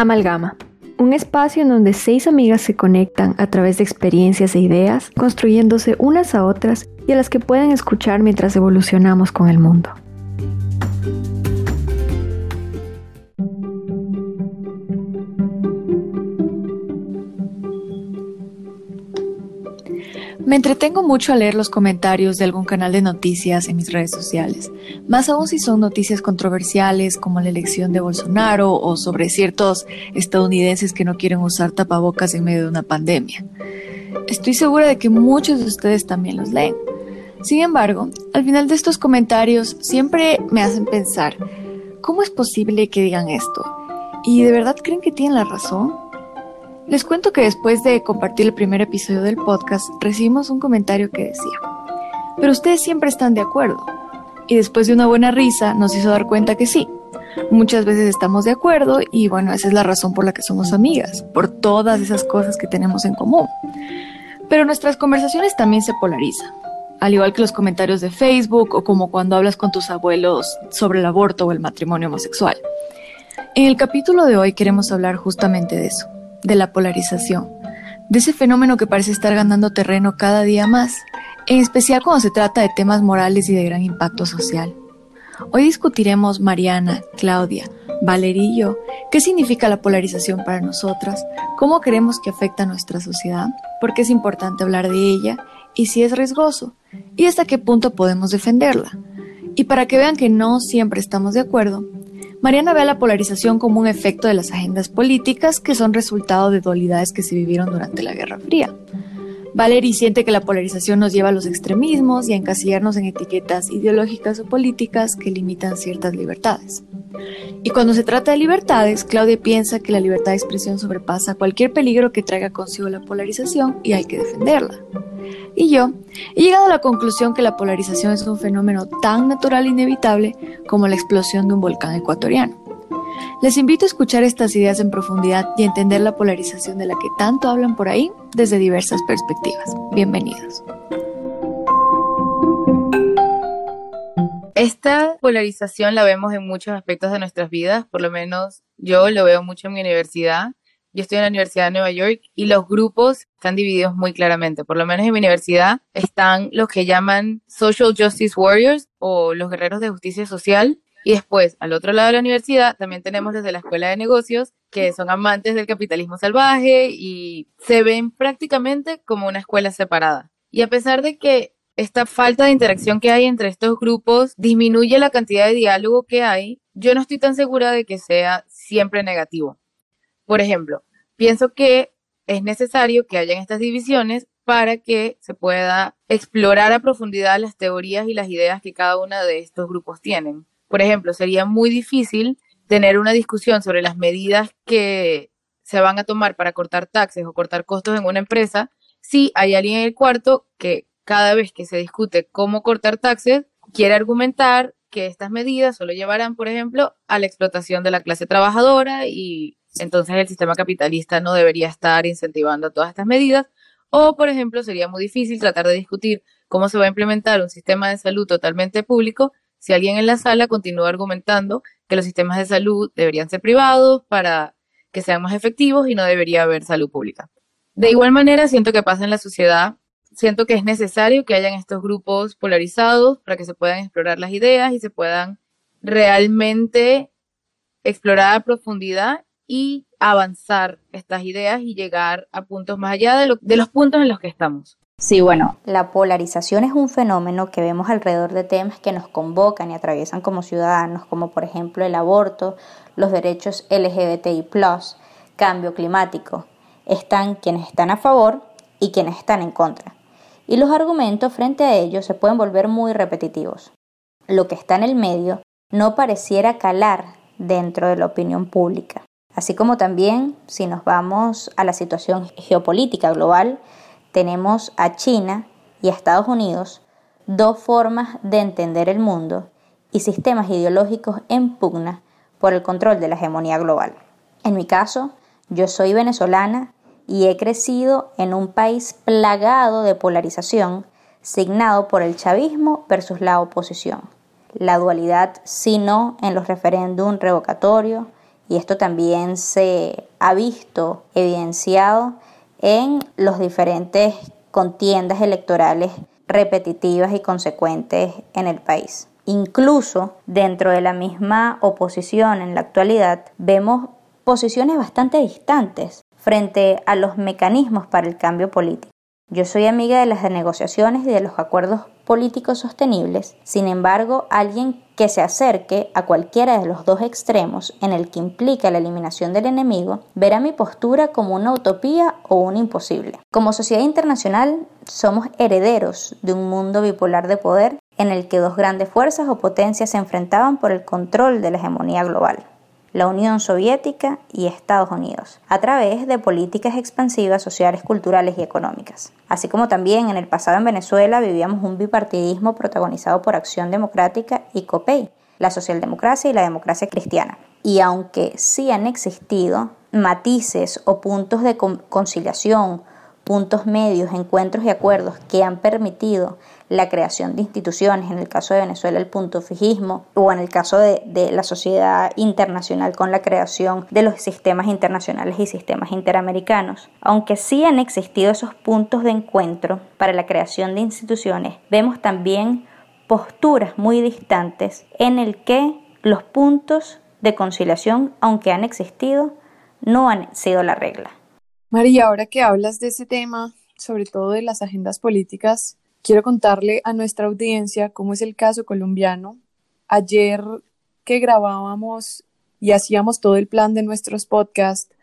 Amalgama. Un espacio en donde seis amigas se conectan a través de experiencias e ideas, construyéndose unas a otras y a las que pueden escuchar mientras evolucionamos con el mundo. Me entretengo mucho a leer los comentarios de algún canal de noticias en mis redes sociales, más aún si son noticias controversiales como la elección de Bolsonaro o sobre ciertos estadounidenses que no quieren usar tapabocas en medio de una pandemia. Estoy segura de que muchos de ustedes también los leen. Sin embargo, al final de estos comentarios siempre me hacen pensar, ¿cómo es posible que digan esto? ¿Y de verdad creen que tienen la razón? Les cuento que después de compartir el primer episodio del podcast, recibimos un comentario que decía, pero ustedes siempre están de acuerdo. Y después de una buena risa nos hizo dar cuenta que sí. Muchas veces estamos de acuerdo y bueno, esa es la razón por la que somos amigas, por todas esas cosas que tenemos en común. Pero nuestras conversaciones también se polarizan, al igual que los comentarios de Facebook o como cuando hablas con tus abuelos sobre el aborto o el matrimonio homosexual. En el capítulo de hoy queremos hablar justamente de eso de la polarización, de ese fenómeno que parece estar ganando terreno cada día más, en especial cuando se trata de temas morales y de gran impacto social. Hoy discutiremos, Mariana, Claudia, Valeria y yo, qué significa la polarización para nosotras, cómo creemos que afecta a nuestra sociedad, por qué es importante hablar de ella y si es riesgoso, y hasta qué punto podemos defenderla. Y para que vean que no siempre estamos de acuerdo, Mariana ve a la polarización como un efecto de las agendas políticas que son resultado de dualidades que se vivieron durante la Guerra Fría. Valerie siente que la polarización nos lleva a los extremismos y a encasillarnos en etiquetas ideológicas o políticas que limitan ciertas libertades. Y cuando se trata de libertades, Claudia piensa que la libertad de expresión sobrepasa cualquier peligro que traiga consigo la polarización y hay que defenderla. Y yo he llegado a la conclusión que la polarización es un fenómeno tan natural e inevitable como la explosión de un volcán ecuatoriano. Les invito a escuchar estas ideas en profundidad y entender la polarización de la que tanto hablan por ahí desde diversas perspectivas. Bienvenidos. Esta polarización la vemos en muchos aspectos de nuestras vidas, por lo menos yo lo veo mucho en mi universidad yo estoy en la Universidad de Nueva York y los grupos están divididos muy claramente. Por lo menos en mi universidad están los que llaman Social Justice Warriors o los guerreros de justicia social. Y después, al otro lado de la universidad, también tenemos desde la Escuela de Negocios, que son amantes del capitalismo salvaje y se ven prácticamente como una escuela separada. Y a pesar de que esta falta de interacción que hay entre estos grupos disminuye la cantidad de diálogo que hay, yo no estoy tan segura de que sea siempre negativo. Por ejemplo, pienso que es necesario que hayan estas divisiones para que se pueda explorar a profundidad las teorías y las ideas que cada uno de estos grupos tienen. Por ejemplo, sería muy difícil tener una discusión sobre las medidas que se van a tomar para cortar taxes o cortar costos en una empresa si hay alguien en el cuarto que cada vez que se discute cómo cortar taxes quiere argumentar que estas medidas solo llevarán, por ejemplo, a la explotación de la clase trabajadora y entonces el sistema capitalista no debería estar incentivando todas estas medidas. O, por ejemplo, sería muy difícil tratar de discutir cómo se va a implementar un sistema de salud totalmente público si alguien en la sala continúa argumentando que los sistemas de salud deberían ser privados para que sean más efectivos y no debería haber salud pública. De igual manera, siento que pasa en la sociedad, siento que es necesario que hayan estos grupos polarizados para que se puedan explorar las ideas y se puedan realmente explorar a profundidad y avanzar estas ideas y llegar a puntos más allá de, de los puntos en los que estamos. Sí, bueno, la polarización es un fenómeno que vemos alrededor de temas que nos convocan y atraviesan como ciudadanos, como por ejemplo el aborto, los derechos LGBTI, cambio climático. Están quienes están a favor y quienes están en contra. Y los argumentos frente a ellos se pueden volver muy repetitivos. Lo que está en el medio no pareciera calar dentro de la opinión pública. Así como también, si nos vamos a la situación geopolítica global, tenemos a China y a Estados Unidos, dos formas de entender el mundo y sistemas ideológicos en pugna por el control de la hegemonía global. En mi caso, yo soy venezolana y he crecido en un país plagado de polarización, signado por el chavismo versus la oposición. La dualidad sí-no en los referéndums revocatorios, y esto también se ha visto evidenciado en los diferentes contiendas electorales repetitivas y consecuentes en el país. Incluso dentro de la misma oposición en la actualidad vemos posiciones bastante distantes frente a los mecanismos para el cambio político. Yo soy amiga de las negociaciones y de los acuerdos políticos sostenibles, sin embargo, alguien que se acerque a cualquiera de los dos extremos en el que implica la eliminación del enemigo, verá mi postura como una utopía o un imposible. Como sociedad internacional, somos herederos de un mundo bipolar de poder en el que dos grandes fuerzas o potencias se enfrentaban por el control de la hegemonía global la Unión Soviética y Estados Unidos, a través de políticas expansivas sociales, culturales y económicas. Así como también en el pasado en Venezuela vivíamos un bipartidismo protagonizado por Acción Democrática y COPEI, la socialdemocracia y la democracia cristiana. Y aunque sí han existido matices o puntos de conciliación, puntos medios, encuentros y acuerdos que han permitido la creación de instituciones, en el caso de Venezuela el punto fijismo, o en el caso de, de, la sociedad internacional con la creación de los sistemas internacionales y sistemas interamericanos. Aunque sí han existido esos puntos de encuentro para la creación de instituciones, vemos también posturas muy distantes en el que los puntos de conciliación, aunque han existido, no han sido la regla. María, ahora que hablas de ese tema, sobre todo de las agendas políticas, quiero contarle a nuestra audiencia cómo es el caso colombiano. Ayer que grabábamos y hacíamos todo el plan de nuestros podcasts,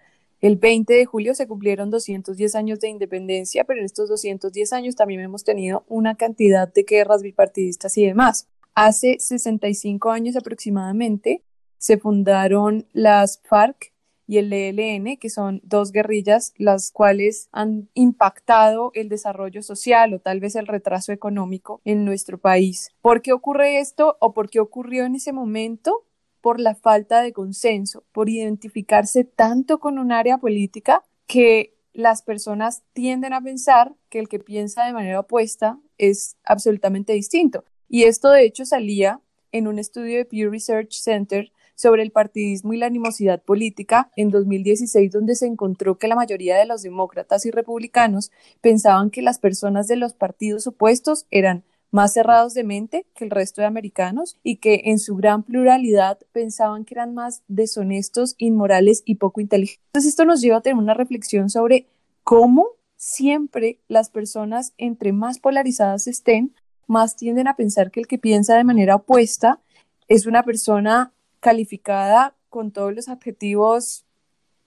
el 20 de julio se cumplieron 210 años de independencia, pero en estos 210 años también hemos tenido una cantidad de guerras bipartidistas y demás. Hace 65 años aproximadamente se fundaron las FARC y el ELN, que son dos guerrillas las cuales han impactado el desarrollo social o tal vez el retraso económico en nuestro país. ¿Por qué ocurre esto o por qué ocurrió en ese momento? Por la falta de consenso, por identificarse tanto con un área política que las personas tienden a pensar que el que piensa de manera opuesta es absolutamente distinto. Y esto de hecho salía en un estudio de Pew Research Center sobre el partidismo y la animosidad política en 2016, donde se encontró que la mayoría de los demócratas y republicanos pensaban que las personas de los partidos opuestos eran más cerrados de mente que el resto de americanos y que en su gran pluralidad pensaban que eran más deshonestos, inmorales y poco inteligentes. Entonces esto nos lleva a tener una reflexión sobre cómo siempre las personas entre más polarizadas estén, más tienden a pensar que el que piensa de manera opuesta es una persona calificada con todos los adjetivos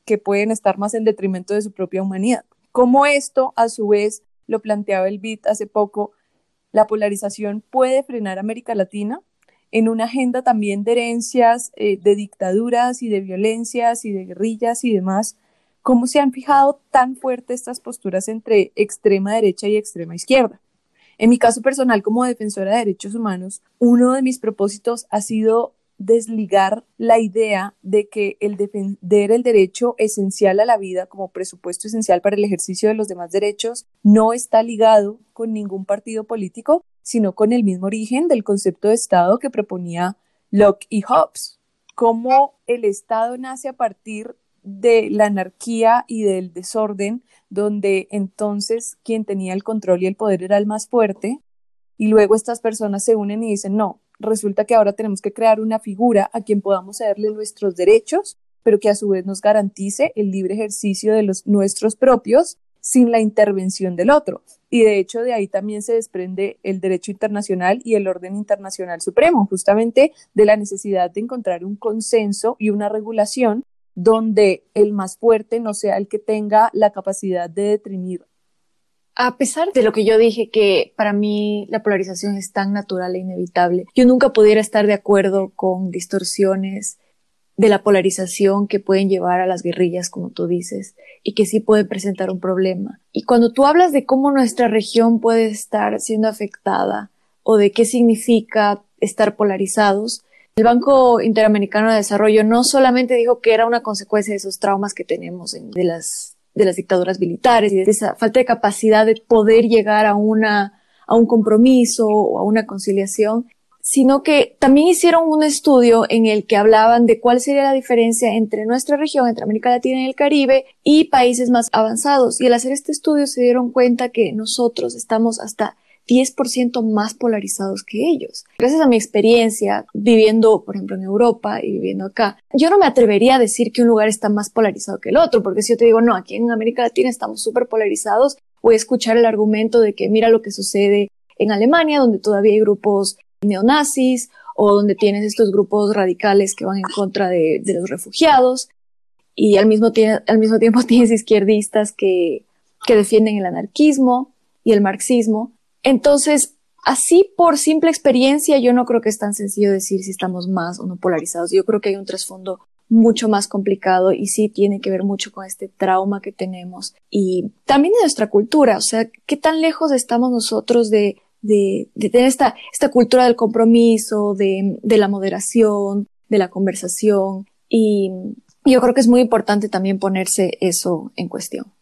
que pueden estar más en detrimento de su propia humanidad. Como esto, a su vez, lo planteaba el BIT hace poco, la polarización puede frenar América Latina en una agenda también de herencias, eh, de dictaduras y de violencias y de guerrillas y demás. ¿Cómo se han fijado tan fuerte estas posturas entre extrema derecha y extrema izquierda? En mi caso personal como defensora de derechos humanos, uno de mis propósitos ha sido desligar la idea de que el defender el derecho esencial a la vida como presupuesto esencial para el ejercicio de los demás derechos no está ligado con ningún partido político, sino con el mismo origen del concepto de Estado que proponía Locke y Hobbes. Cómo el Estado nace a partir de la anarquía y del desorden, donde entonces quien tenía el control y el poder era el más fuerte, y luego estas personas se unen y dicen, no, resulta que ahora tenemos que crear una figura a quien podamos cederle nuestros derechos, pero que a su vez nos garantice el libre ejercicio de los nuestros propios sin la intervención del otro. Y de hecho de ahí también se desprende el derecho internacional y el orden internacional supremo, justamente de la necesidad de encontrar un consenso y una regulación donde el más fuerte no sea el que tenga la capacidad de determinar a pesar de lo que yo dije, que para mí la polarización es tan natural e inevitable, yo nunca pudiera estar de acuerdo con distorsiones de la polarización que pueden llevar a las guerrillas, como tú dices, y que sí pueden presentar un problema. Y cuando tú hablas de cómo nuestra región puede estar siendo afectada o de qué significa estar polarizados, el Banco Interamericano de Desarrollo no solamente dijo que era una consecuencia de esos traumas que tenemos de las de las dictaduras militares y de esa falta de capacidad de poder llegar a una a un compromiso o a una conciliación, sino que también hicieron un estudio en el que hablaban de cuál sería la diferencia entre nuestra región, entre América Latina y el Caribe, y países más avanzados. Y al hacer este estudio se dieron cuenta que nosotros estamos hasta 10% más polarizados que ellos. Gracias a mi experiencia viviendo, por ejemplo, en Europa y viviendo acá, yo no me atrevería a decir que un lugar está más polarizado que el otro, porque si yo te digo, no, aquí en América Latina estamos súper polarizados, voy a escuchar el argumento de que mira lo que sucede en Alemania, donde todavía hay grupos neonazis o donde tienes estos grupos radicales que van en contra de, los refugiados y al mismo, al mismo tiempo tienes izquierdistas que, que defienden el anarquismo y el marxismo. Entonces, así por simple experiencia, yo no creo que es tan sencillo decir si estamos más o no polarizados. Yo creo que hay un trasfondo mucho más complicado y sí tiene que ver mucho con este trauma que tenemos y también de nuestra cultura. O sea, ¿qué tan lejos estamos nosotros de tener esta, esta cultura del compromiso, de, de la moderación, de la conversación. Y yo creo que es muy importante también ponerse eso en cuestión.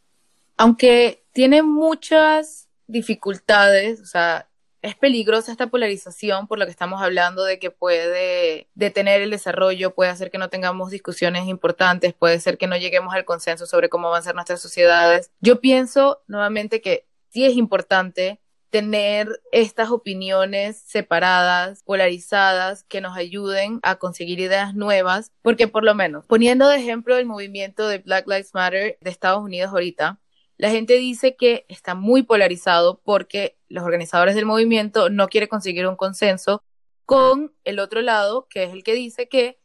Aunque tiene muchas dificultades, o sea, es peligrosa esta polarización por lo que estamos hablando de que puede detener el desarrollo, puede hacer que no tengamos discusiones importantes, puede ser que no lleguemos al consenso sobre cómo van a ser nuestras sociedades. Yo pienso nuevamente que sí es importante tener estas opiniones separadas, polarizadas, que nos ayuden a conseguir ideas nuevas, porque por lo menos, poniendo de ejemplo el movimiento de Black Lives Matter de Estados Unidos ahorita, la gente dice que está muy polarizado porque los organizadores del movimiento no quieren conseguir un consenso con el otro lado, que es el que dice que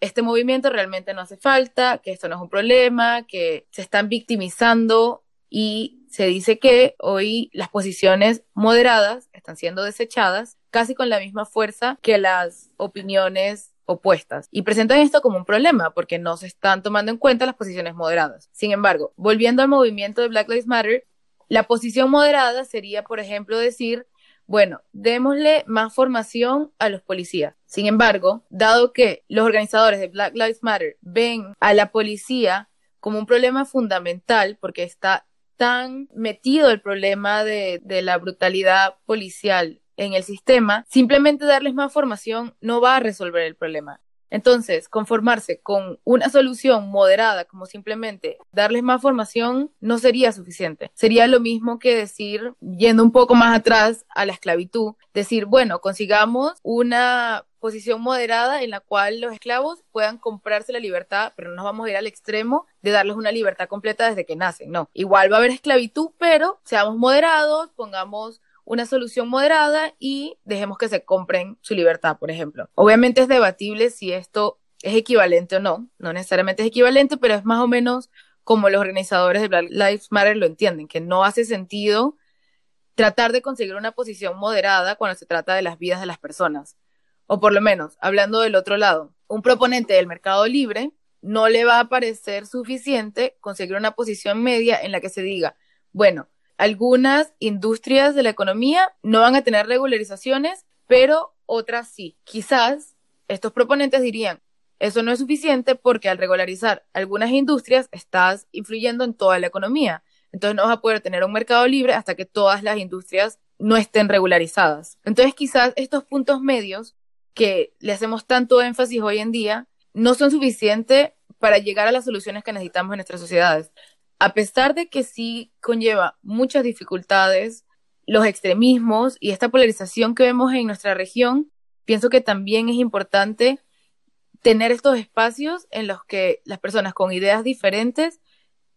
este movimiento realmente no hace falta, que esto no es un problema, que se están victimizando y se dice que hoy las posiciones moderadas están siendo desechadas casi con la misma fuerza que las opiniones opuestas y presentan esto como un problema porque no se están tomando en cuenta las posiciones moderadas. Sin embargo, volviendo al movimiento de Black Lives Matter, la posición moderada sería, por ejemplo, decir, bueno, démosle más formación a los policías. Sin embargo, dado que los organizadores de Black Lives Matter ven a la policía como un problema fundamental porque está tan metido el problema de, de la brutalidad policial en el sistema, simplemente darles más formación no va a resolver el problema. Entonces, conformarse con una solución moderada, como simplemente darles más formación, no sería suficiente. Sería lo mismo que decir, yendo un poco más atrás a la esclavitud, decir, bueno, consigamos una posición moderada en la cual los esclavos puedan comprarse la libertad, pero no nos vamos a ir al extremo de darles una libertad completa desde que nacen, no. Igual va a haber esclavitud, pero seamos moderados, pongamos una solución moderada y dejemos que se compren su libertad, por ejemplo. Obviamente es debatible si esto es equivalente o no, no necesariamente es equivalente, pero es más o menos como los organizadores de Black Lives Matter lo entienden, que no hace sentido tratar de conseguir una posición moderada cuando se trata de las vidas de las personas o por lo menos, hablando del otro lado, un proponente del mercado libre no le va a parecer suficiente conseguir una posición media en la que se diga, bueno, algunas industrias de la economía no van a tener regularizaciones, pero otras sí. Quizás estos proponentes dirían, eso no es suficiente porque al regularizar algunas industrias estás influyendo en toda la economía. Entonces no vas a poder tener un mercado libre hasta que todas las industrias no estén regularizadas. Entonces quizás estos puntos medios que le hacemos tanto énfasis hoy en día no son suficientes para llegar a las soluciones que necesitamos en nuestras sociedades. A pesar de que sí conlleva muchas dificultades, los extremismos y esta polarización que vemos en nuestra región, pienso que también es importante tener estos espacios en los que las personas con ideas diferentes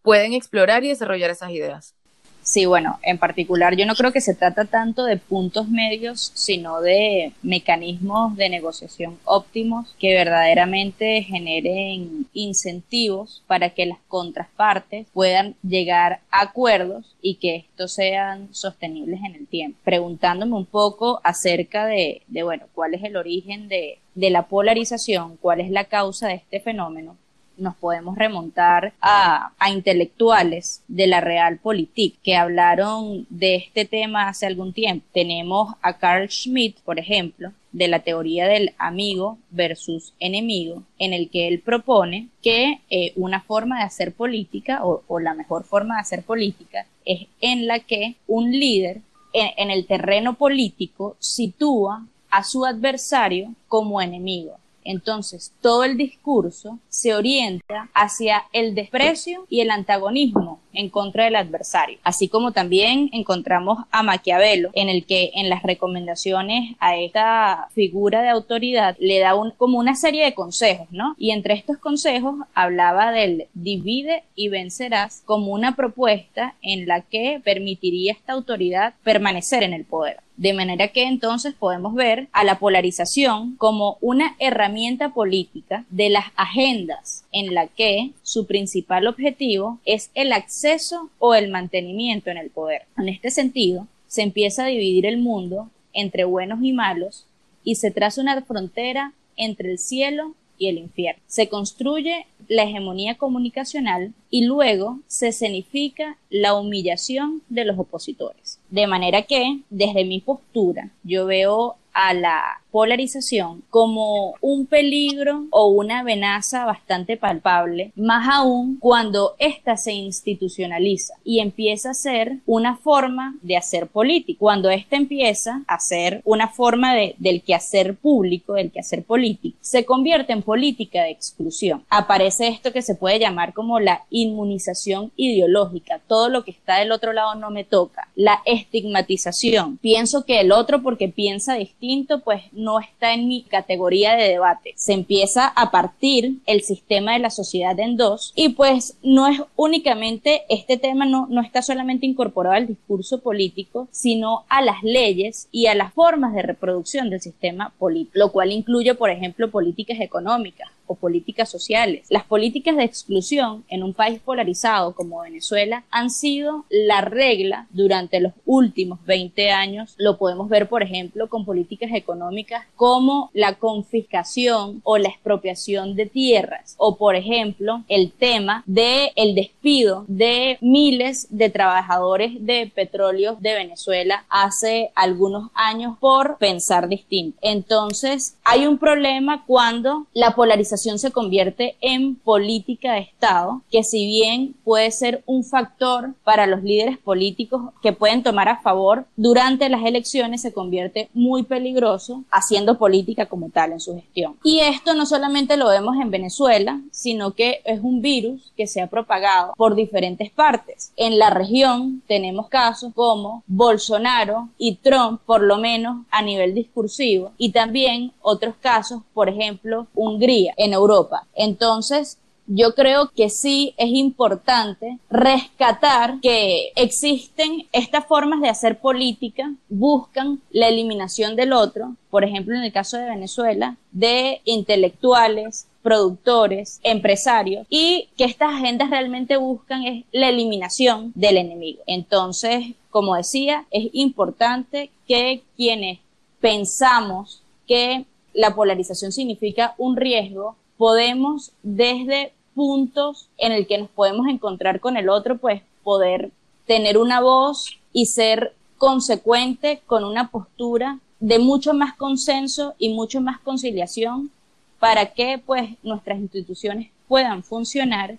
pueden explorar y desarrollar esas ideas. Sí, bueno, en particular yo no creo que se trata tanto de puntos medios, sino de mecanismos de negociación óptimos que verdaderamente generen incentivos para que las contrapartes puedan llegar a acuerdos y que estos sean sostenibles en el tiempo. Preguntándome un poco acerca de, de bueno, cuál es el origen de, de la polarización, cuál es la causa de este fenómeno, nos podemos remontar a, intelectuales de la Realpolitik que hablaron de este tema hace algún tiempo. Tenemos a Carl Schmitt, por ejemplo, de la teoría del amigo versus enemigo, en el que él propone que eh, una forma de hacer política o, la mejor forma de hacer política es en la que un líder en el terreno político sitúa a su adversario como enemigo. Entonces, todo el discurso se orienta hacia el desprecio y el antagonismo en contra del adversario, así como también encontramos a Maquiavelo, en el que en las recomendaciones a esta figura de autoridad le da como una serie de consejos, ¿no? Y entre estos consejos hablaba del divide y vencerás como una propuesta en la que permitiría a esta autoridad permanecer en el poder. De manera que entonces podemos ver a la polarización como una herramienta política de las agendas en la que su principal objetivo es el acceso o el mantenimiento en el poder. En este sentido, se empieza a dividir el mundo entre buenos y malos y se traza una frontera entre el cielo y el infierno. Se construye la hegemonía comunicacional y luego se escenifica la humillación de los opositores. De manera que, desde mi postura, yo veo a la polarización como un peligro o una amenaza bastante palpable, más aún cuando ésta se institucionaliza y empieza a ser una forma de hacer política. Cuando ésta empieza a ser una forma de, del quehacer público, del quehacer político, se convierte en política de exclusión. Aparece esto que se puede llamar como la inmunización ideológica. Todo lo que está del otro lado no me toca. La estigmatización. Pienso que el otro porque piensa distinto, pues no está en mi categoría de debate. Se empieza a partir el sistema de la sociedad en dos y pues no es únicamente este tema no, no está solamente incorporado al discurso político, sino a las leyes y a las formas de reproducción del sistema político, lo cual incluye, por ejemplo, políticas económicas, políticas sociales. Las políticas de exclusión en un país polarizado como Venezuela han sido la regla durante los últimos 20 años. Lo podemos ver, por ejemplo, con políticas económicas como la confiscación o la expropiación de tierras o, por ejemplo, el tema de el despido de miles de trabajadores de petróleo de Venezuela hace algunos años por pensar distinto. Entonces, hay un problema cuando la polarización se convierte en política de Estado, que si bien puede ser un factor para los líderes políticos que pueden tomar a favor durante las elecciones, se convierte muy peligroso haciendo política como tal en su gestión. Y esto no solamente lo vemos en Venezuela, sino que es un virus que se ha propagado por diferentes partes. En la región tenemos casos como Bolsonaro y Trump, por lo menos a nivel discursivo, y también otros casos, por ejemplo, Hungría. En Europa. Entonces, yo creo que sí es importante rescatar que existen estas formas de hacer política, buscan la eliminación del otro, por ejemplo en el caso de Venezuela, de intelectuales, productores, empresarios, y que estas agendas realmente buscan es la eliminación del enemigo. Entonces, como decía, es importante que quienes pensamos que la polarización significa un riesgo, podemos desde puntos en el que nos podemos encontrar con el otro, pues poder tener una voz y ser consecuente con una postura de mucho más consenso y mucho más conciliación para que pues nuestras instituciones puedan funcionar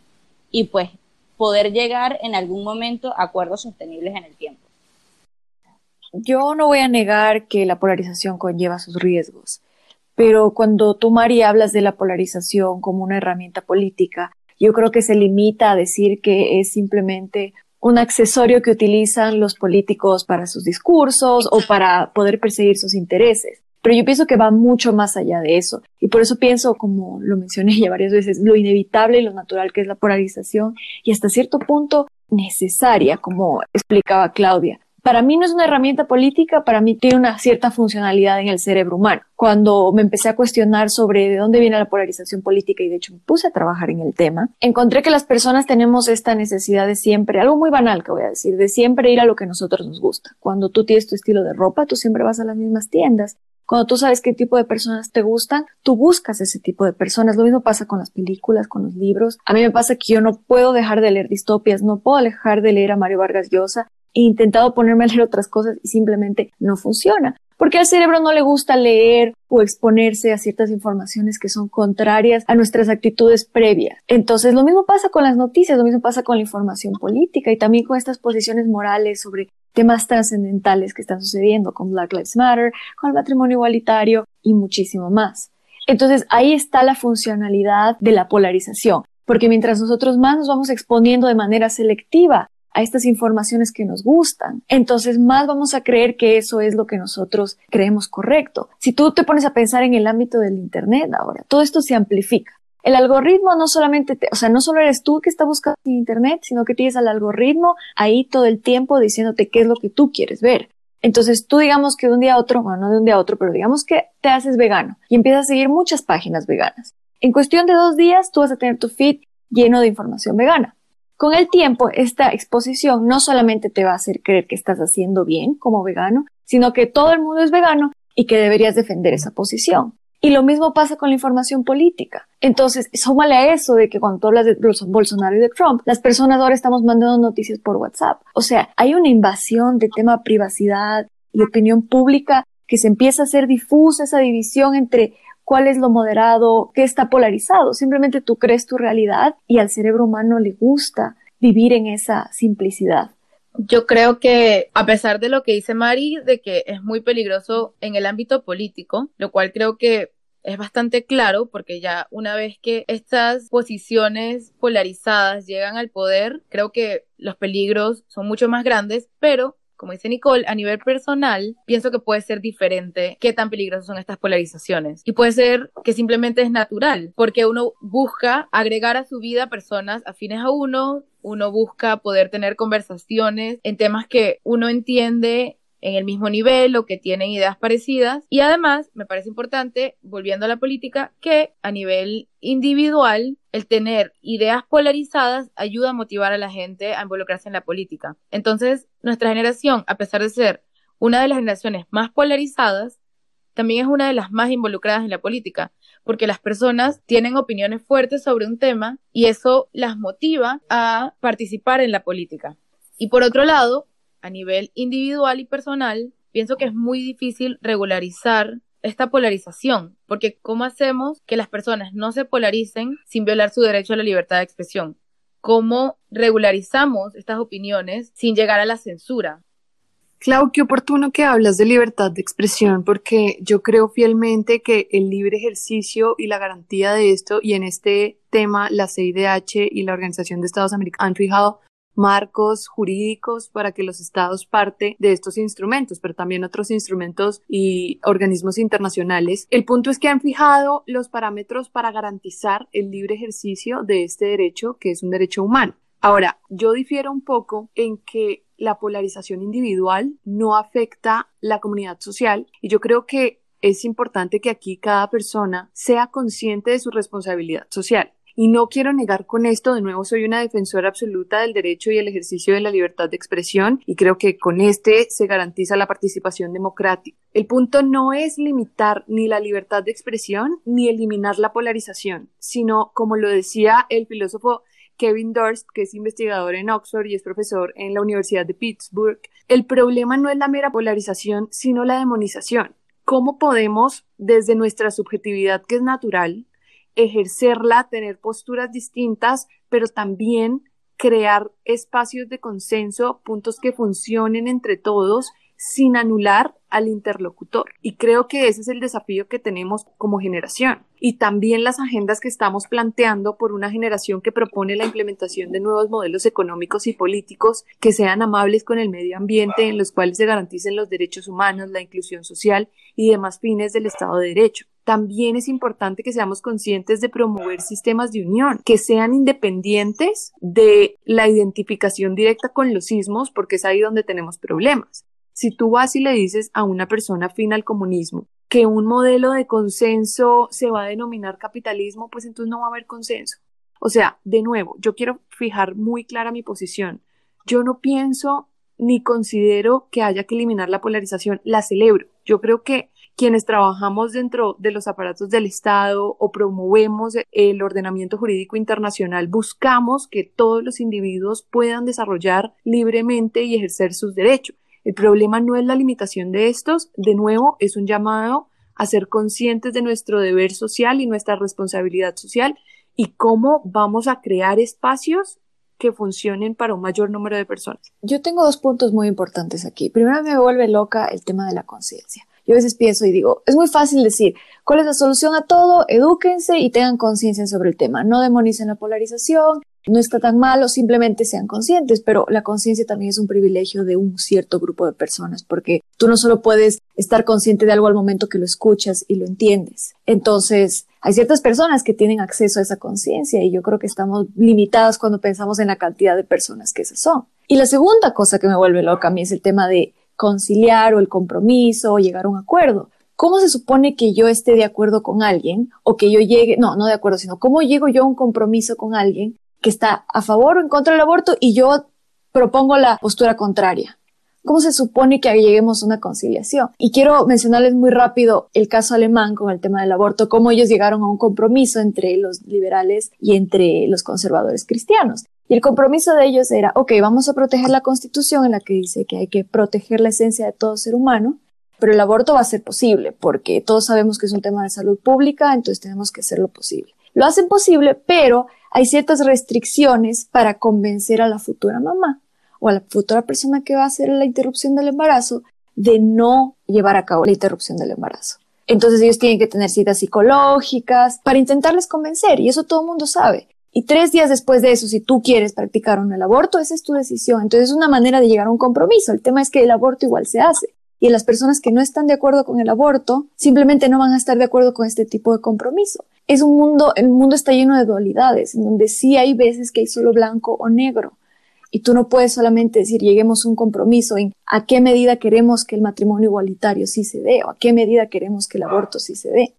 y pues poder llegar en algún momento a acuerdos sostenibles en el tiempo. Yo no voy a negar que la polarización conlleva sus riesgos pero cuando tú, María, hablas de la polarización como una herramienta política, yo creo que se limita a decir que es simplemente un accesorio que utilizan los políticos para sus discursos o para poder perseguir sus intereses. Pero yo pienso que va mucho más allá de eso. Y por eso pienso, como lo mencioné ya varias veces, lo inevitable y lo natural que es la polarización y hasta cierto punto necesaria, como explicaba Claudia para mí no es una herramienta política, para mí tiene una cierta funcionalidad en el cerebro humano. Cuando me empecé a cuestionar sobre de dónde viene la polarización política y de hecho me puse a trabajar en el tema, encontré que las personas tenemos esta necesidad de siempre, algo muy banal que voy a decir, de siempre ir a lo que a nosotros nos gusta. Cuando tú tienes tu estilo de ropa, tú siempre vas a las mismas tiendas. Cuando tú sabes qué tipo de personas te gustan, tú buscas ese tipo de personas. Lo mismo pasa con las películas, con los libros. A mí me pasa que yo no puedo dejar de leer distopias, no puedo dejar de leer a Mario Vargas Llosa He intentado ponerme a leer otras cosas y simplemente no funciona. porque al cerebro no le gusta leer o exponerse a ciertas informaciones que son contrarias a nuestras actitudes previas. Entonces, lo mismo pasa con las noticias, lo mismo pasa con la información política y también con estas posiciones morales sobre temas trascendentales que están sucediendo con Black Lives Matter, con el matrimonio igualitario y muchísimo más. Entonces ahí está la funcionalidad de la polarización, porque mientras nosotros más nos vamos exponiendo de manera selectiva a estas informaciones que nos gustan, entonces más vamos a creer que eso es lo que nosotros creemos correcto. Si tú te pones a pensar en el ámbito del Internet ahora, todo esto se amplifica. El algoritmo no solamente, te, o sea, no solo eres tú que está buscando en Internet, sino que tienes al algoritmo ahí todo el tiempo diciéndote qué es lo que tú quieres ver. Entonces tú digamos que de un día a otro, bueno, no de un día a otro, pero digamos que te haces vegano y empiezas a seguir muchas páginas veganas. En cuestión de dos días tú vas a tener tu feed lleno de información vegana. Con el tiempo, esta exposición no solamente te va a hacer creer que estás haciendo bien como vegano, sino que todo el mundo es vegano y que deberías defender esa posición. Y lo mismo pasa con la información política. Entonces, súmale a eso de que cuando tú hablas de Bolsonaro y de Trump, las personas ahora estamos mandando noticias por WhatsApp. O sea, hay una invasión de tema privacidad y opinión pública que se empieza a hacer difusa esa división entre cuál es lo moderado, qué está polarizado. Simplemente tú crees tu realidad y al cerebro humano le gusta vivir en esa simplicidad. Yo creo que a pesar de lo que dice Mari, de que es muy peligroso en el ámbito político, lo cual creo que es bastante claro porque ya una vez que estas posiciones polarizadas llegan al poder, creo que los peligros son mucho más grandes, pero como dice Nicole, a nivel personal, pienso que puede ser diferente qué tan peligrosas son estas polarizaciones. Y puede ser que simplemente es natural, porque uno busca agregar a su vida personas afines a uno, uno busca poder tener conversaciones en temas que uno entiende en el mismo nivel o que tienen ideas parecidas. Y además, me parece importante, volviendo a la política, que a nivel individual, el tener ideas polarizadas ayuda a motivar a la gente a involucrarse en la política. Entonces, nuestra generación, a pesar de ser una de las generaciones más polarizadas, también es una de las más involucradas en la política, porque las personas tienen opiniones fuertes sobre un tema y eso las motiva a participar en la política. Y por otro lado, a nivel individual y personal, pienso que es muy difícil regularizar esta polarización, porque ¿cómo hacemos que las personas no se polaricen sin violar su derecho a la libertad de expresión? ¿Cómo regularizamos estas opiniones sin llegar a la censura? Clau, qué oportuno que hablas de libertad de expresión, porque yo creo fielmente que el libre ejercicio y la garantía de esto, y en este tema la CIDH y la Organización de Estados Americanos han fijado marcos jurídicos para que los estados parte de estos instrumentos, pero también otros instrumentos y organismos internacionales. El punto es que han fijado los parámetros para garantizar el libre ejercicio de este derecho, que es un derecho humano. Ahora, yo difiero un poco en que la polarización individual no afecta la comunidad social y yo creo que es importante que aquí cada persona sea consciente de su responsabilidad social. Y no quiero negar con esto, de nuevo soy una defensora absoluta del derecho y el ejercicio de la libertad de expresión y creo que con este se garantiza la participación democrática. El punto no es limitar ni la libertad de expresión ni eliminar la polarización, sino, como lo decía el filósofo Kevin Durst, que es investigador en Oxford y es profesor en la Universidad de Pittsburgh, el problema no es la mera polarización, sino la demonización. ¿Cómo podemos, desde nuestra subjetividad que es natural, ejercerla, tener posturas distintas, pero también crear espacios de consenso, puntos que funcionen entre todos sin anular al interlocutor. Y creo que ese es el desafío que tenemos como generación. Y también las agendas que estamos planteando por una generación que propone la implementación de nuevos modelos económicos y políticos que sean amables con el medio ambiente, en los cuales se garanticen los derechos humanos, la inclusión social y demás fines del Estado de Derecho también es importante que seamos conscientes de promover sistemas de unión que sean independientes de la identificación directa con los sismos, porque es ahí donde tenemos problemas. Si tú vas y le dices a una persona afín al comunismo que un modelo de consenso se va a denominar capitalismo, pues entonces no va a haber consenso. O sea, de nuevo, yo quiero fijar muy clara mi posición. Yo no pienso ni considero que haya que eliminar la polarización, la celebro. Yo creo que quienes trabajamos dentro de los aparatos del Estado o promovemos el ordenamiento jurídico internacional, buscamos que todos los individuos puedan desarrollar libremente y ejercer sus derechos. El problema no es la limitación de estos, de nuevo, es un llamado a ser conscientes de nuestro deber social y nuestra responsabilidad social y cómo vamos a crear espacios que funcionen para un mayor número de personas. Yo tengo dos puntos muy importantes aquí. Primero me vuelve loca el tema de la conciencia. Yo a veces pienso y digo, es muy fácil decir, ¿cuál es la solución a todo? Edúquense y tengan conciencia sobre el tema. No demonicen la polarización, no está tan malo, simplemente sean conscientes, pero la conciencia también es un privilegio de un cierto grupo de personas, porque tú no solo puedes estar consciente de algo al momento que lo escuchas y lo entiendes. Entonces, hay ciertas personas que tienen acceso a esa conciencia y yo creo que estamos limitadas cuando pensamos en la cantidad de personas que esas son. Y la segunda cosa que me vuelve loca a mí es el tema de conciliar o el compromiso o llegar a un acuerdo. ¿Cómo se supone que yo esté de acuerdo con alguien o que yo llegue, no, no de acuerdo, sino cómo llego yo a un compromiso con alguien que está a favor o en contra del aborto y yo propongo la postura contraria. ¿Cómo se supone que lleguemos a una conciliación? Y quiero mencionarles muy rápido el caso alemán con el tema del aborto, cómo ellos llegaron a un compromiso entre los liberales y entre los conservadores cristianos. Y el compromiso de ellos era, ok, vamos a proteger la constitución en la que dice que hay que proteger la esencia de todo ser humano, pero el aborto va a ser posible porque todos sabemos que es un tema de salud pública, entonces tenemos que hacerlo posible. Lo hacen posible, pero hay ciertas restricciones para convencer a la futura mamá o a la futura persona que va a hacer la interrupción del embarazo de no llevar a cabo la interrupción del embarazo. Entonces ellos tienen que tener citas psicológicas para intentarles convencer y eso todo el mundo sabe. Y tres días después de eso, si tú quieres practicar un aborto, esa es tu decisión. Entonces es una manera de llegar a un compromiso. El tema es que el aborto igual se hace. Y las personas que no están de acuerdo con el aborto simplemente no van a estar de acuerdo con este tipo de compromiso es un mundo, el mundo está lleno de dualidades, en donde sí hay veces que hay solo blanco o negro. Y tú no puedes solamente decir, lleguemos a un compromiso en a qué medida queremos que el matrimonio igualitario sí se dé o a qué medida queremos que el aborto sí se dé.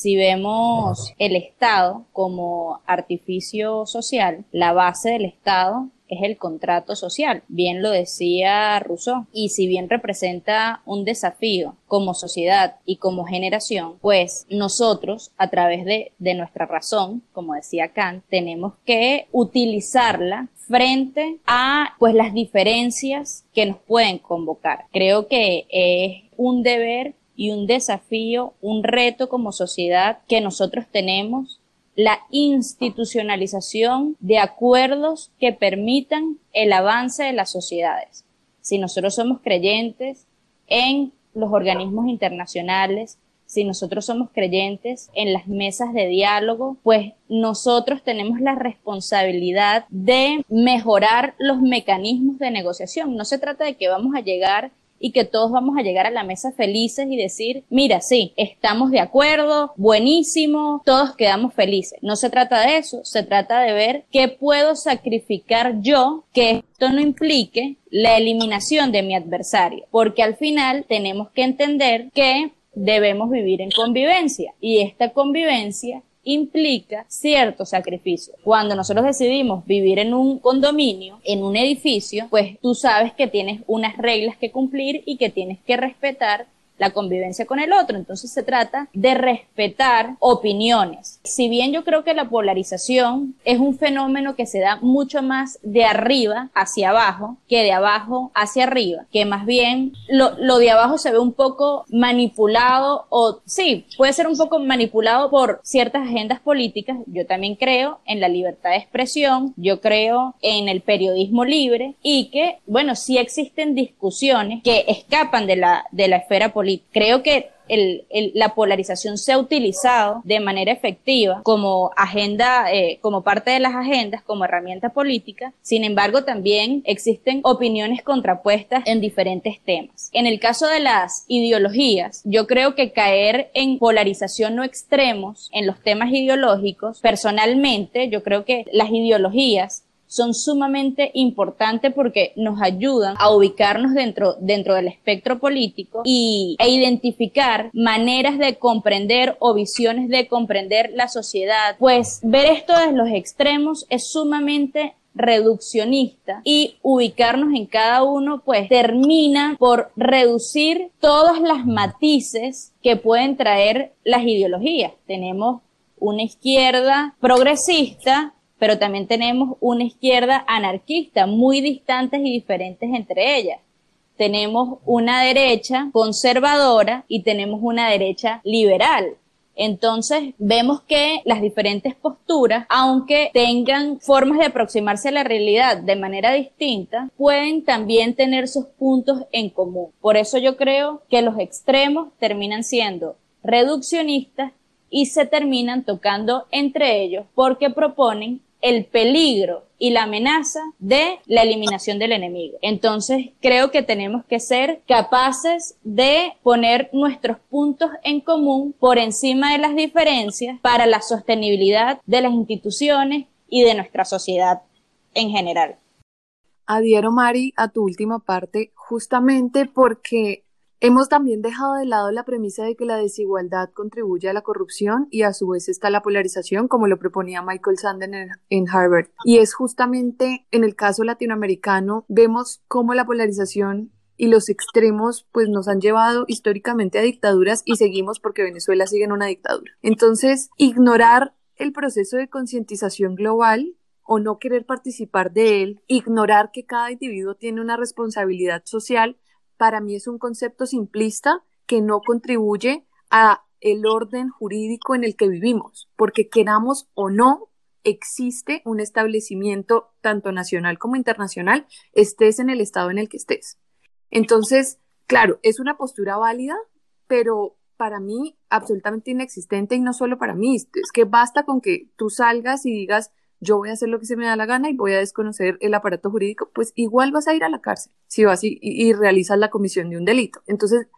Si vemos el Estado como artificio social, la base del Estado es el contrato social, bien lo decía Rousseau, y si bien representa un desafío como sociedad y como generación, pues nosotros a través de, de nuestra razón, como decía Kant, tenemos que utilizarla frente a pues las diferencias que nos pueden convocar. Creo que es un deber y un desafío, un reto como sociedad que nosotros tenemos la institucionalización de acuerdos que permitan el avance de las sociedades. Si nosotros somos creyentes en los organismos internacionales, si nosotros somos creyentes en las mesas de diálogo, pues nosotros tenemos la responsabilidad de mejorar los mecanismos de negociación. No se trata de que vamos a llegar y que todos vamos a llegar a la mesa felices y decir, mira, sí, estamos de acuerdo, buenísimo, todos quedamos felices. No se trata de eso, se trata de ver qué puedo sacrificar yo que esto no implique la eliminación de mi adversario, porque al final tenemos que entender que debemos vivir en convivencia y esta convivencia implica cierto sacrificio. Cuando nosotros decidimos vivir en un condominio, en un edificio, pues tú sabes que tienes unas reglas que cumplir y que tienes que respetar la convivencia con el otro. Entonces se trata de respetar opiniones. Si bien yo creo que la polarización es un fenómeno que se da mucho más de arriba hacia abajo que de abajo hacia arriba, que más bien lo, lo de abajo se ve un poco manipulado o sí, puede ser un poco manipulado por ciertas agendas políticas. Yo también creo en la libertad de expresión, yo creo en el periodismo libre y que, bueno, sí existen discusiones que escapan de la, de la esfera política Creo que la polarización se ha utilizado de manera efectiva como agenda, eh, como parte de las agendas, como herramienta política. Sin embargo, también existen opiniones contrapuestas en diferentes temas. En el caso de las ideologías, yo creo que caer en polarización no extremos en los temas ideológicos, personalmente, yo creo que las ideologías son sumamente importantes porque nos ayudan a ubicarnos dentro, dentro del espectro político y, e identificar maneras de comprender o visiones de comprender la sociedad. Pues ver esto desde los extremos es sumamente reduccionista y ubicarnos en cada uno pues termina por reducir todas las matices que pueden traer las ideologías. Tenemos una izquierda progresista pero también tenemos una izquierda anarquista, muy distantes y diferentes entre ellas. tenemos una derecha conservadora y tenemos una derecha liberal. Entonces vemos que las diferentes posturas, aunque tengan formas de aproximarse a la realidad de manera distinta, pueden también tener sus puntos en común. Por eso yo creo que los extremos terminan siendo reduccionistas y se terminan tocando entre ellos porque proponen el peligro y la amenaza de la eliminación del enemigo. Entonces, creo que tenemos que ser capaces de poner nuestros puntos en común por encima de las diferencias para la sostenibilidad de las instituciones y de nuestra sociedad en general. Adhiero, Mari, a tu última parte, justamente porque Hemos también dejado de lado la premisa de que la desigualdad contribuye a la corrupción y a su vez está la polarización, como lo proponía Michael Sanden en, Harvard. Y es justamente en el caso latinoamericano, vemos cómo la polarización y los extremos pues nos han llevado históricamente a dictaduras y seguimos porque Venezuela sigue en una dictadura. Entonces, ignorar el proceso de concientización global o no querer participar de él, ignorar que cada individuo tiene una responsabilidad social, para mí es un concepto simplista que no contribuye a el orden jurídico en el que vivimos, porque queramos o no, existe un establecimiento tanto nacional como internacional, estés en el estado en el que estés. Entonces, claro, es una postura válida, pero para mí absolutamente inexistente y no solo para mí, es que basta con que tú salgas y digas, yo voy a hacer lo que se me da la gana y voy a desconocer el aparato jurídico, pues igual vas a ir a la cárcel si vas y, y, realizas la comisión de un delito. Entonces,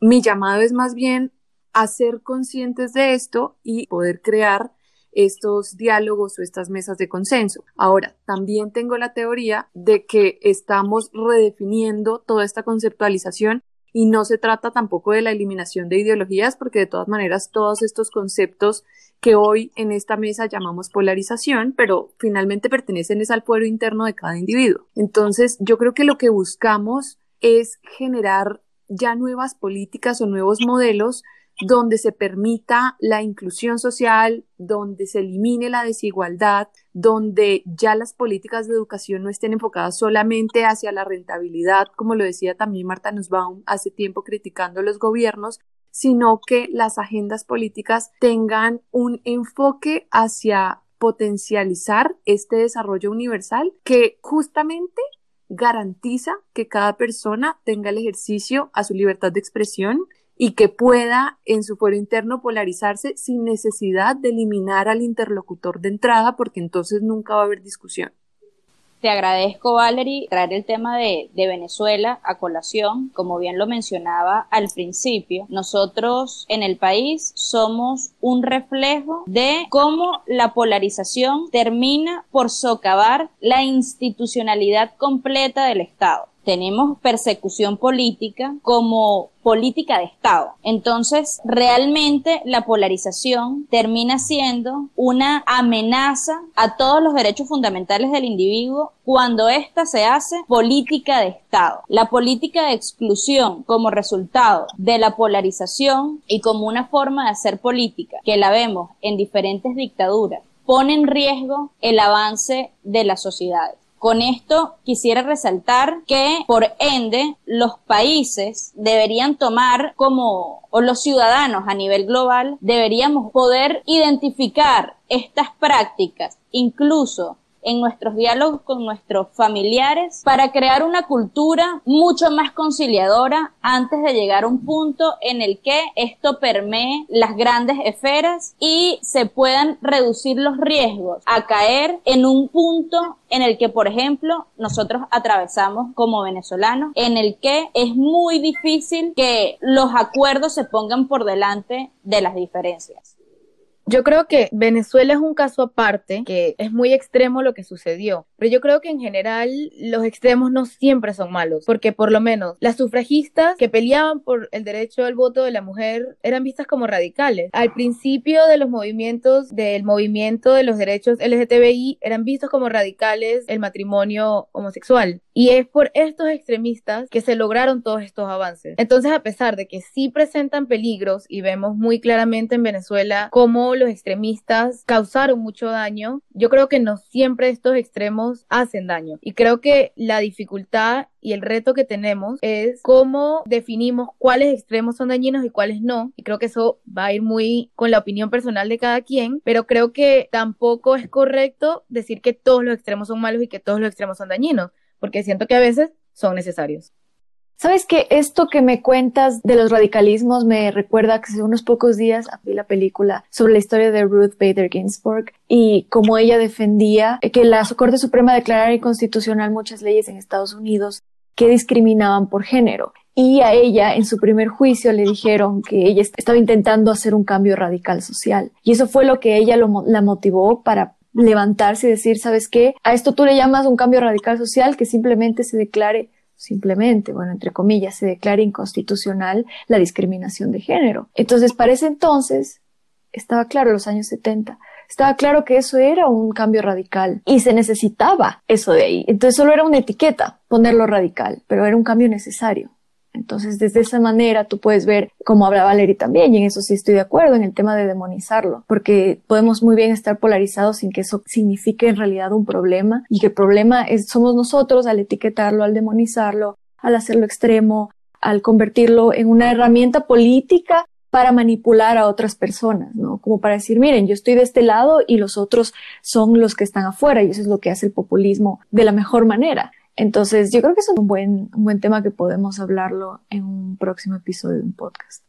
mi llamado es más bien a ser conscientes de esto y poder crear estos diálogos o estas mesas de consenso. Ahora, también tengo la teoría de que estamos redefiniendo toda esta conceptualización y no se trata tampoco de la eliminación de ideologías, porque de todas maneras todos estos conceptos que hoy en esta mesa llamamos polarización, pero finalmente pertenecen al fuero interno de cada individuo. Entonces, yo creo que lo que buscamos es generar ya nuevas políticas o nuevos modelos donde se permita la inclusión social, donde se elimine la desigualdad, donde ya las políticas de educación no estén enfocadas solamente hacia la rentabilidad, como lo decía también Marta Nussbaum hace tiempo criticando a los gobiernos, sino que las agendas políticas tengan un enfoque hacia potencializar este desarrollo universal que justamente garantiza que cada persona tenga el ejercicio a su libertad de expresión y que pueda en su foro interno polarizarse sin necesidad de eliminar al interlocutor de entrada porque entonces nunca va a haber discusión. Te agradezco, Valerie, traer el tema de, de, Venezuela a colación. Como bien lo mencionaba al principio, nosotros en el país somos un reflejo de cómo la polarización termina por socavar la institucionalidad completa del Estado tenemos persecución política como política de Estado. Entonces, realmente la polarización termina siendo una amenaza a todos los derechos fundamentales del individuo cuando ésta se hace política de Estado. La política de exclusión como resultado de la polarización y como una forma de hacer política que la vemos en diferentes dictaduras pone en riesgo el avance de las sociedades. Con esto quisiera resaltar que, por ende, los países deberían tomar como, o los ciudadanos a nivel global, deberíamos poder identificar estas prácticas, incluso en nuestros diálogos con nuestros familiares para crear una cultura mucho más conciliadora antes de llegar a un punto en el que esto permee las grandes esferas y se puedan reducir los riesgos a caer en un punto en el que, por ejemplo, nosotros atravesamos como venezolanos, en el que es muy difícil que los acuerdos se pongan por delante de las diferencias. Yo creo que Venezuela es un caso aparte, que es muy extremo lo que sucedió, pero yo creo que en general los extremos no siempre son malos, porque por lo menos las sufragistas que peleaban por el derecho al voto de la mujer eran vistas como radicales. Al principio de los movimientos del movimiento de los derechos LGTBI eran vistos como radicales el matrimonio homosexual Y es por estos extremistas que se lograron todos estos avances. Entonces, a pesar de que sí presentan peligros y vemos muy claramente en Venezuela cómo los extremistas causaron mucho daño, yo creo que no siempre estos extremos hacen daño. Y creo que la dificultad y el reto que tenemos es cómo definimos cuáles extremos son dañinos y cuáles no. Y creo que eso va a ir muy con la opinión personal de cada quien, pero creo que tampoco es correcto decir que todos los extremos son malos y que todos los extremos son dañinos, porque siento que a veces son necesarios. Sabes que esto que me cuentas de los radicalismos me recuerda que hace unos pocos días vi la película sobre la historia de Ruth Bader Ginsburg y cómo ella defendía que la Corte Suprema declarara inconstitucional muchas leyes en Estados Unidos que discriminaban por género. Y a ella, en su primer juicio, le dijeron que ella estaba intentando hacer un cambio radical social. Y eso fue lo que ella la motivó para levantarse y decir, ¿sabes qué? A esto tú le llamas un cambio radical social que simplemente se declare simplemente, bueno, entre comillas, se declara inconstitucional la discriminación de género. Entonces, para ese entonces, estaba claro, los años 70, estaba claro que eso era un cambio radical y se necesitaba eso de ahí. Entonces, solo era una etiqueta ponerlo radical, pero era un cambio necesario. Entonces, desde esa manera tú puedes ver, como habla Valerie también, y en eso sí estoy de acuerdo, en el tema de demonizarlo, porque podemos muy bien estar polarizados sin que eso signifique en realidad un problema, y que el problema es, somos nosotros al etiquetarlo, al demonizarlo, al hacerlo extremo, al convertirlo en una herramienta política para manipular a otras personas, ¿no? Como para decir, miren, yo estoy de este lado y los otros son los que están afuera, y eso es lo que hace el populismo de la mejor manera. Entonces, yo creo que es un buen, un buen tema que podemos hablarlo en un próximo episodio de un podcast.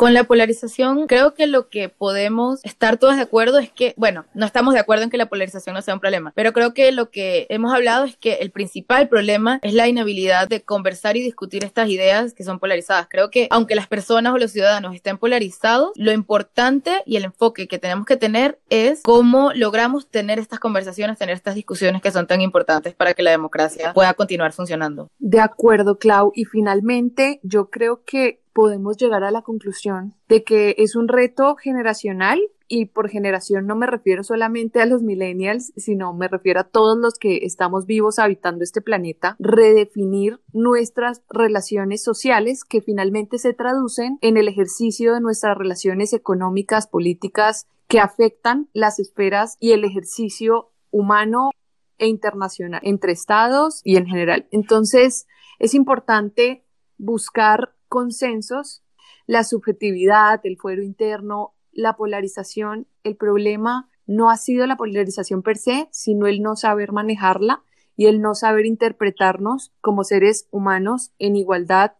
Con la polarización, creo que lo que podemos estar todos de acuerdo es que, bueno, no estamos de acuerdo en que la polarización no sea un problema, pero creo que lo que hemos hablado es que el principal problema es la inhabilidad de conversar y discutir estas ideas que son polarizadas. Creo que aunque las personas o los ciudadanos estén polarizados, lo importante y el enfoque que tenemos que tener es cómo logramos tener estas conversaciones, tener estas discusiones que son tan importantes para que la democracia pueda continuar funcionando. De acuerdo, Clau. Y finalmente, yo creo que podemos llegar a la conclusión de que es un reto generacional y por generación no me refiero solamente a los millennials, sino me refiero a todos los que estamos vivos habitando este planeta, redefinir nuestras relaciones sociales que finalmente se traducen en el ejercicio de nuestras relaciones económicas, políticas, que afectan las esferas y el ejercicio humano e internacional entre estados y en general. Entonces, es importante buscar consensos, la subjetividad, el fuero interno, la polarización, el problema no ha sido la polarización per se, sino el no saber manejarla y el no saber interpretarnos como seres humanos en igualdad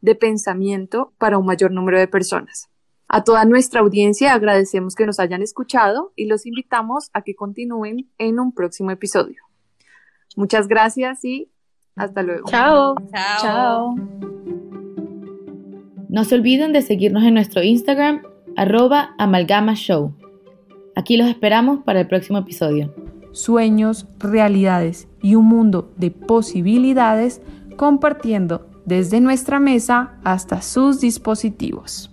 de pensamiento para un mayor número de personas. A toda nuestra audiencia agradecemos que nos hayan escuchado y los invitamos a que continúen en un próximo episodio. Muchas gracias y hasta luego. Chao. Chao. No se olviden de seguirnos en nuestro Instagram, arroba amalgamashow. Aquí los esperamos para el próximo episodio. Sueños, realidades y un mundo de posibilidades compartiendo desde nuestra mesa hasta sus dispositivos.